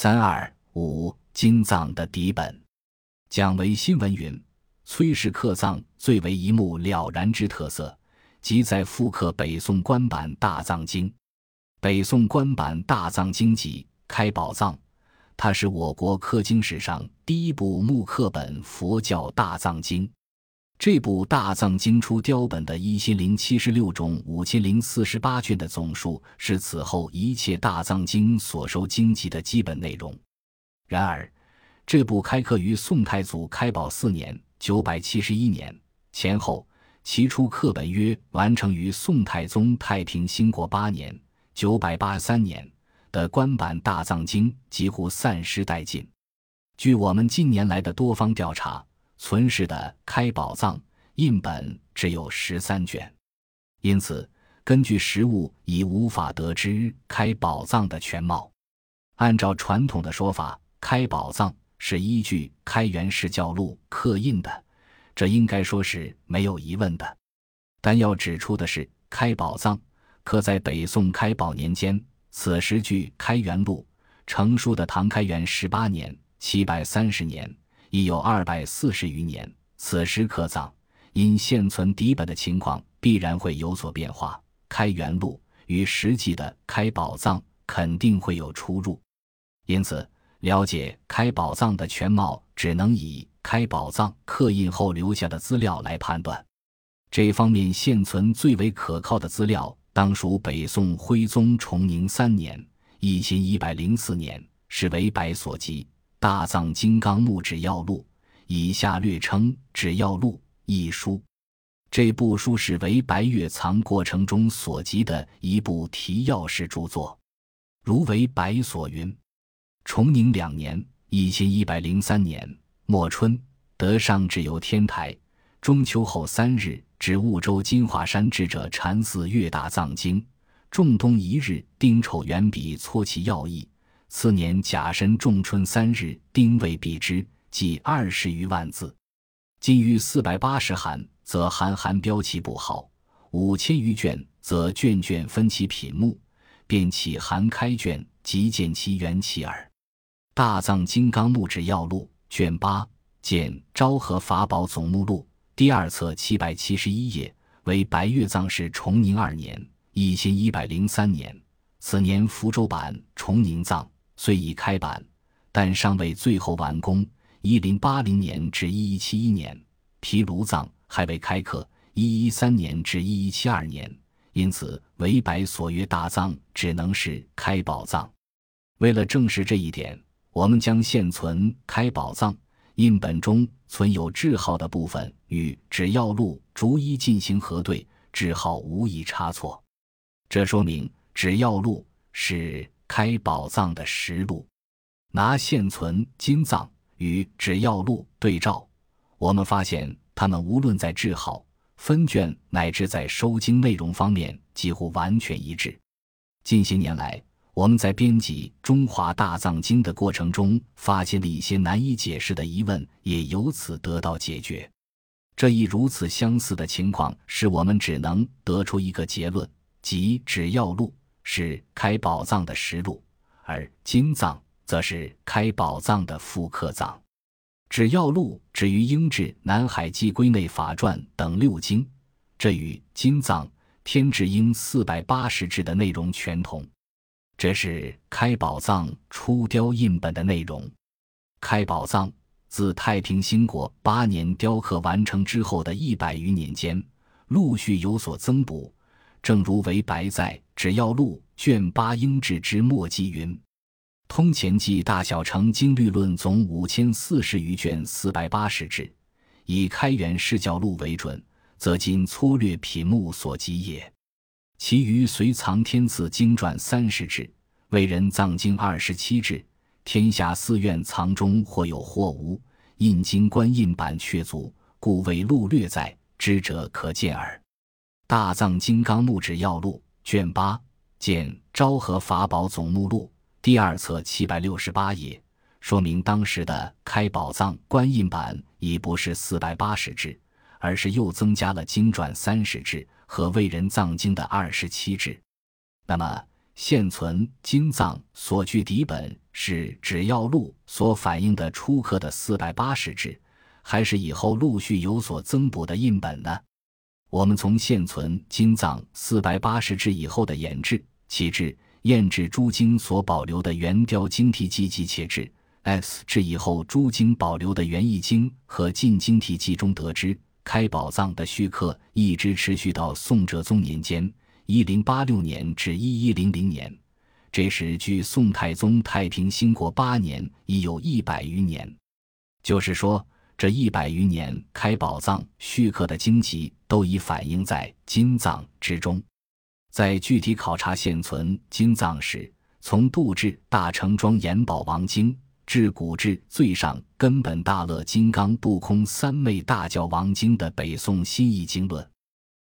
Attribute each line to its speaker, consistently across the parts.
Speaker 1: 三二五经藏的底本，蒋维新闻云：崔氏刻藏最为一目了然之特色，即在复刻北宋官版大藏经。北宋官版大藏经集开宝藏，它是我国刻经史上第一部木刻本佛教大藏经。这部大藏经出雕本的一千零七十六种五千零四十八卷的总数，是此后一切大藏经所收经籍的基本内容。然而，这部开刻于宋太祖开宝四年（九百七十一年）前后，其出刻本约完成于宋太宗太平兴国八年（九百八十三年）的官版大藏经几乎散失殆尽。据我们近年来的多方调查。存世的开宝藏印本只有十三卷，因此根据实物已无法得知开宝藏的全貌。按照传统的说法，开宝藏是依据《开元释教录》刻印的，这应该说是没有疑问的。但要指出的是，开宝藏刻在北宋开宝年间，此时距《开元录》成书的唐开元十八年（七百三十年）。已有二百四十余年，此时刻葬，因现存底本的情况必然会有所变化。开元录与实际的开宝藏肯定会有出入，因此了解开宝藏的全貌，只能以开宝藏刻印后留下的资料来判断。这方面现存最为可靠的资料，当属北宋徽宗崇宁三年（一千一百零四年）是为白所集。大藏金刚木指要录，以下略称指要录一书。这部书是为白月藏过程中所集的一部提要式著作。如为白所云：崇宁两年（一千一百零三年）末春，得上至游天台。中秋后三日，至婺州金华山智者禅寺阅大藏经。仲冬一日，丁丑元笔搓其要义。次年甲申仲春三日，丁未必之，计二十余万字。今于四百八十函，则函函标其部号；五千余卷，则卷卷分其品目，便起函开卷，即见其缘起耳。大藏金刚木指要录卷八，见昭和法宝总目录第二册七百七十一页，为白月藏氏崇宁二年（一千一百零三年），此年福州版崇宁藏。虽已开版，但尚未最后完工。一零八零年至一一七一年，毗卢藏还未开刻。一一三年至一一七二年，因此韦白所曰大藏只能是开宝藏。为了证实这一点，我们将现存开宝藏印本中存有字号的部分与指要录逐一进行核对，字号无一差错。这说明指要录是。开宝藏的实录，拿现存金藏与指要录对照，我们发现它们无论在字号、分卷乃至在收经内容方面几乎完全一致。近些年来，我们在编辑《中华大藏经》的过程中，发现了一些难以解释的疑问，也由此得到解决。这一如此相似的情况，使我们只能得出一个结论，即指要录。是开宝藏的实录，而金藏则是开宝藏的复刻藏。只要录止于英制《南海记》归内法传等六经，这与金藏天智英四百八十制的内容全同。这是开宝藏初雕印本的内容。开宝藏自太平兴国八年雕刻完成之后的一百余年间，陆续有所增补。正如为白在《只要录》卷八英制之末记云：“通前记大小成经律论总五千四十余卷，四百八十制，以开元释教录为准，则今粗略品目所及也。其余随藏天赐经传三十制，为人藏经二十七制，天下寺院藏中或有或无，印经官印版确足，故为录略在，知者可见耳。”大藏金刚木指要录卷八，见昭和法宝总目录第二册七百六十八页，说明当时的开宝藏官印版已不是四百八十制，而是又增加了经传三十制和为人藏经的二十七制。那么，现存金藏所据底本是《只要录》所反映的初刻的四百八十志，还是以后陆续有所增补的印本呢？我们从现存金藏四百八十志以后的研制、启制、验制诸经所保留的原雕经题记及且志 S 至以后诸经保留的原译经和进经题记中得知，开宝藏的续刻一直持续到宋哲宗年间（一零八六年至一一零零年），这时距宋太宗太平兴国八年已有一百余年，就是说。这一百余年开宝藏续刻的经籍都已反映在金藏之中。在具体考察现存金藏时，从杜志大成庄延宝王经至古至最上根本大乐金刚不空三昧大教王经的北宋新译经论，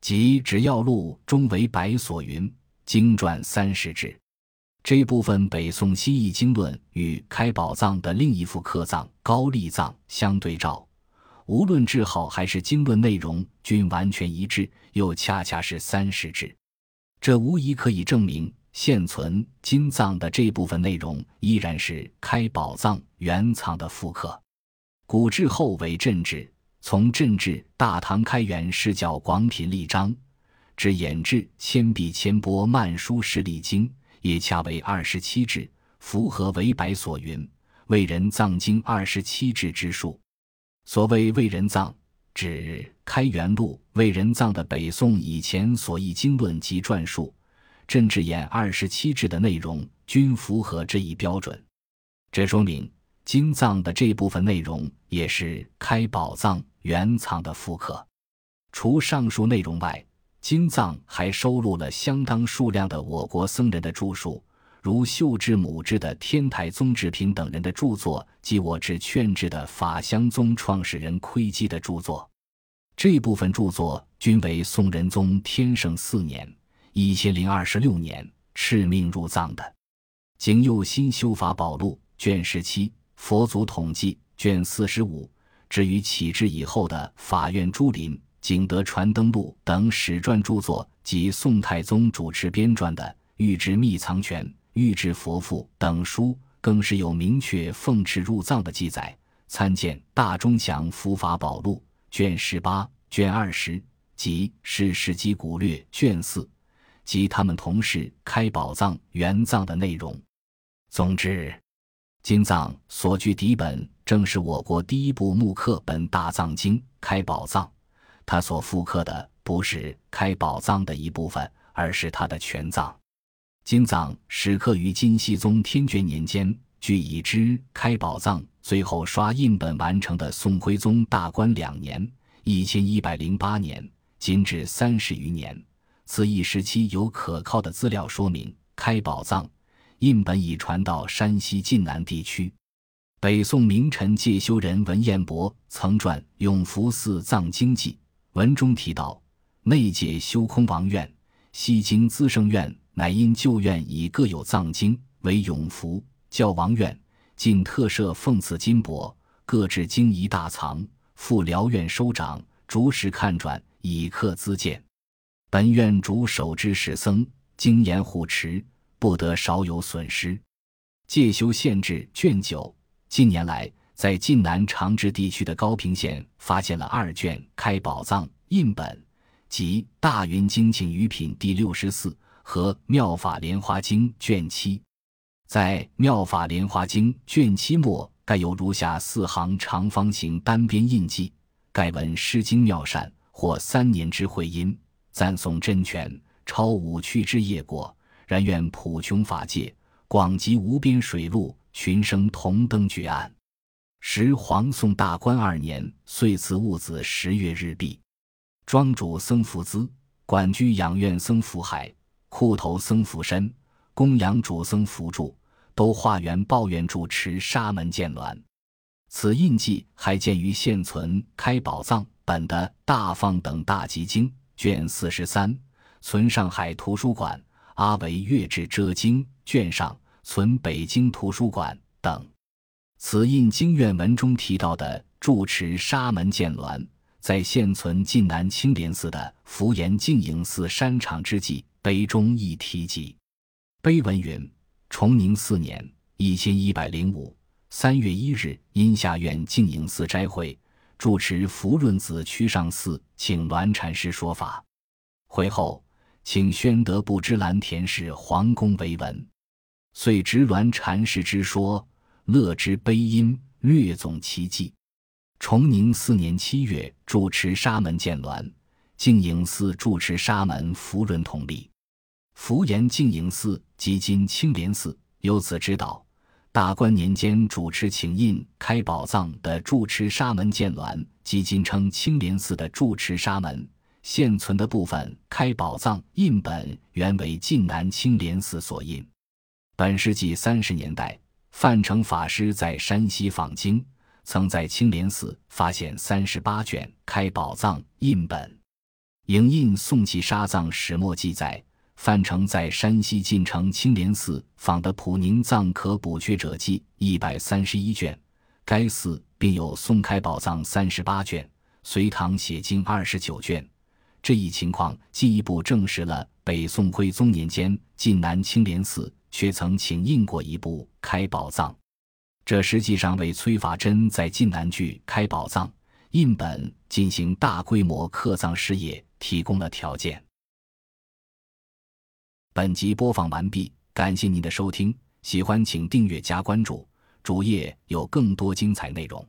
Speaker 1: 即只要录中为白所云经传三十志。这部分北宋西域经论与开宝藏的另一副刻藏高丽藏相对照，无论字号还是经论内容均完全一致，又恰恰是三十志。这无疑可以证明现存金藏的这部分内容依然是开宝藏原藏的复刻。古志后为镇志，从镇志大唐开元释教广品立章，至演志千壁千波漫书十里经。也恰为二十七志，符合韦白所云“为人藏经二十七志”之数。所谓“为人藏”，指开元录为人藏的北宋以前所译经论及传述，镇志演二十七志的内容均符合这一标准。这说明经藏的这部分内容也是开宝藏原藏的复刻。除上述内容外，金藏还收录了相当数量的我国僧人的著述，如秀智母之的天台宗智平等人的著作及我智劝智的法相宗创始人窥基的著作。这部分著作均为宋仁宗天圣四年（一千零二十六年）敕命入藏的。景佑新修法宝录卷十七、佛祖统计卷四十五，至于启智以后的法院朱林。《景德传灯录》等史传著作及宋太宗主持编撰的《御制秘藏权》《御制佛赋》等书，更是有明确奉敕入藏的记载。参见《大中祥佛法宝录》卷十八、卷二十及《世世纪古略》卷四，及他们同事开宝藏原藏的内容。总之，金藏所据底本，正是我国第一部木刻本大藏经《开宝藏》。他所复刻的不是开宝藏的一部分，而是他的全藏。金藏始刻于金熙宗天眷年间，据已知开宝藏最后刷印本完成的宋徽宗大观两年（一千一百零八年），今至三十余年。此一时期有可靠的资料说明，开宝藏印本已传到山西晋南地区。北宋名臣介休人文彦博曾传《永福寺藏经记》。文中提到，内界修空王院、西京资圣院，乃因旧院已各有藏经，为永福教王院，尽特设奉赐金帛，各置经仪大藏，复辽院收掌，逐时看转，以刻资建。本院主守之使僧，经严护持，不得少有损失。戒修县志卷九，近年来。在晋南长治地区的高平县，发现了二卷开宝藏印本，即《大云经请余品》第六十四和《妙法莲花经》卷七。在《妙法莲花经》卷七末，盖有如下四行长方形单边印记。盖文诗经妙善，或三年之会音，赞颂真权，超五趣之业果。然愿普穷法界，广集无边水陆，群生同登绝岸。时黄宋大观二年，岁次戊子十月日毕。庄主僧福资，管居养院僧福海，库头僧福深，供养主僧福柱，都化缘抱怨主持沙门见鸾。此印记还见于现存开宝藏本的《大放等大集经》卷四十三，存上海图书馆阿维月志遮经卷上，存北京图书馆等。此印经院文中提到的住持沙门建鸾，在现存晋南青莲寺的福岩净影寺山场之际碑中亦提及。碑文云：崇宁四年（一千一百零五三月一日，因下院静影寺斋会，住持福润子区上寺请栾禅师说法。会后，请宣德部知蓝田氏皇宫为文，遂执栾禅师之说，乐之悲音，略总其迹。崇宁四年七月，主持沙门见栾，静营寺主持沙门福润同立。福延静影寺即今青莲寺，由此知道，大观年间主持请印开宝藏的住持沙门见栾，即今称青莲寺的住持沙门。现存的部分开宝藏印本原为晋南青莲寺所印。本世纪三十年代，范成法师在山西访经，曾在青莲寺发现三十八卷开宝藏印本。《影印宋契沙藏始末》记载。范成在山西晋城青莲寺访的普宁藏可补缺者记一百三十一卷，该寺并有宋开宝藏三十八卷，隋唐写经二十九卷。这一情况进一步证实了北宋徽宗年间晋南青莲寺却曾请印过一部开宝藏，这实际上为崔法珍在晋南剧开宝藏印本进行大规模刻藏事业提供了条件。本集播放完毕，感谢您的收听，喜欢请订阅加关注，主页有更多精彩内容。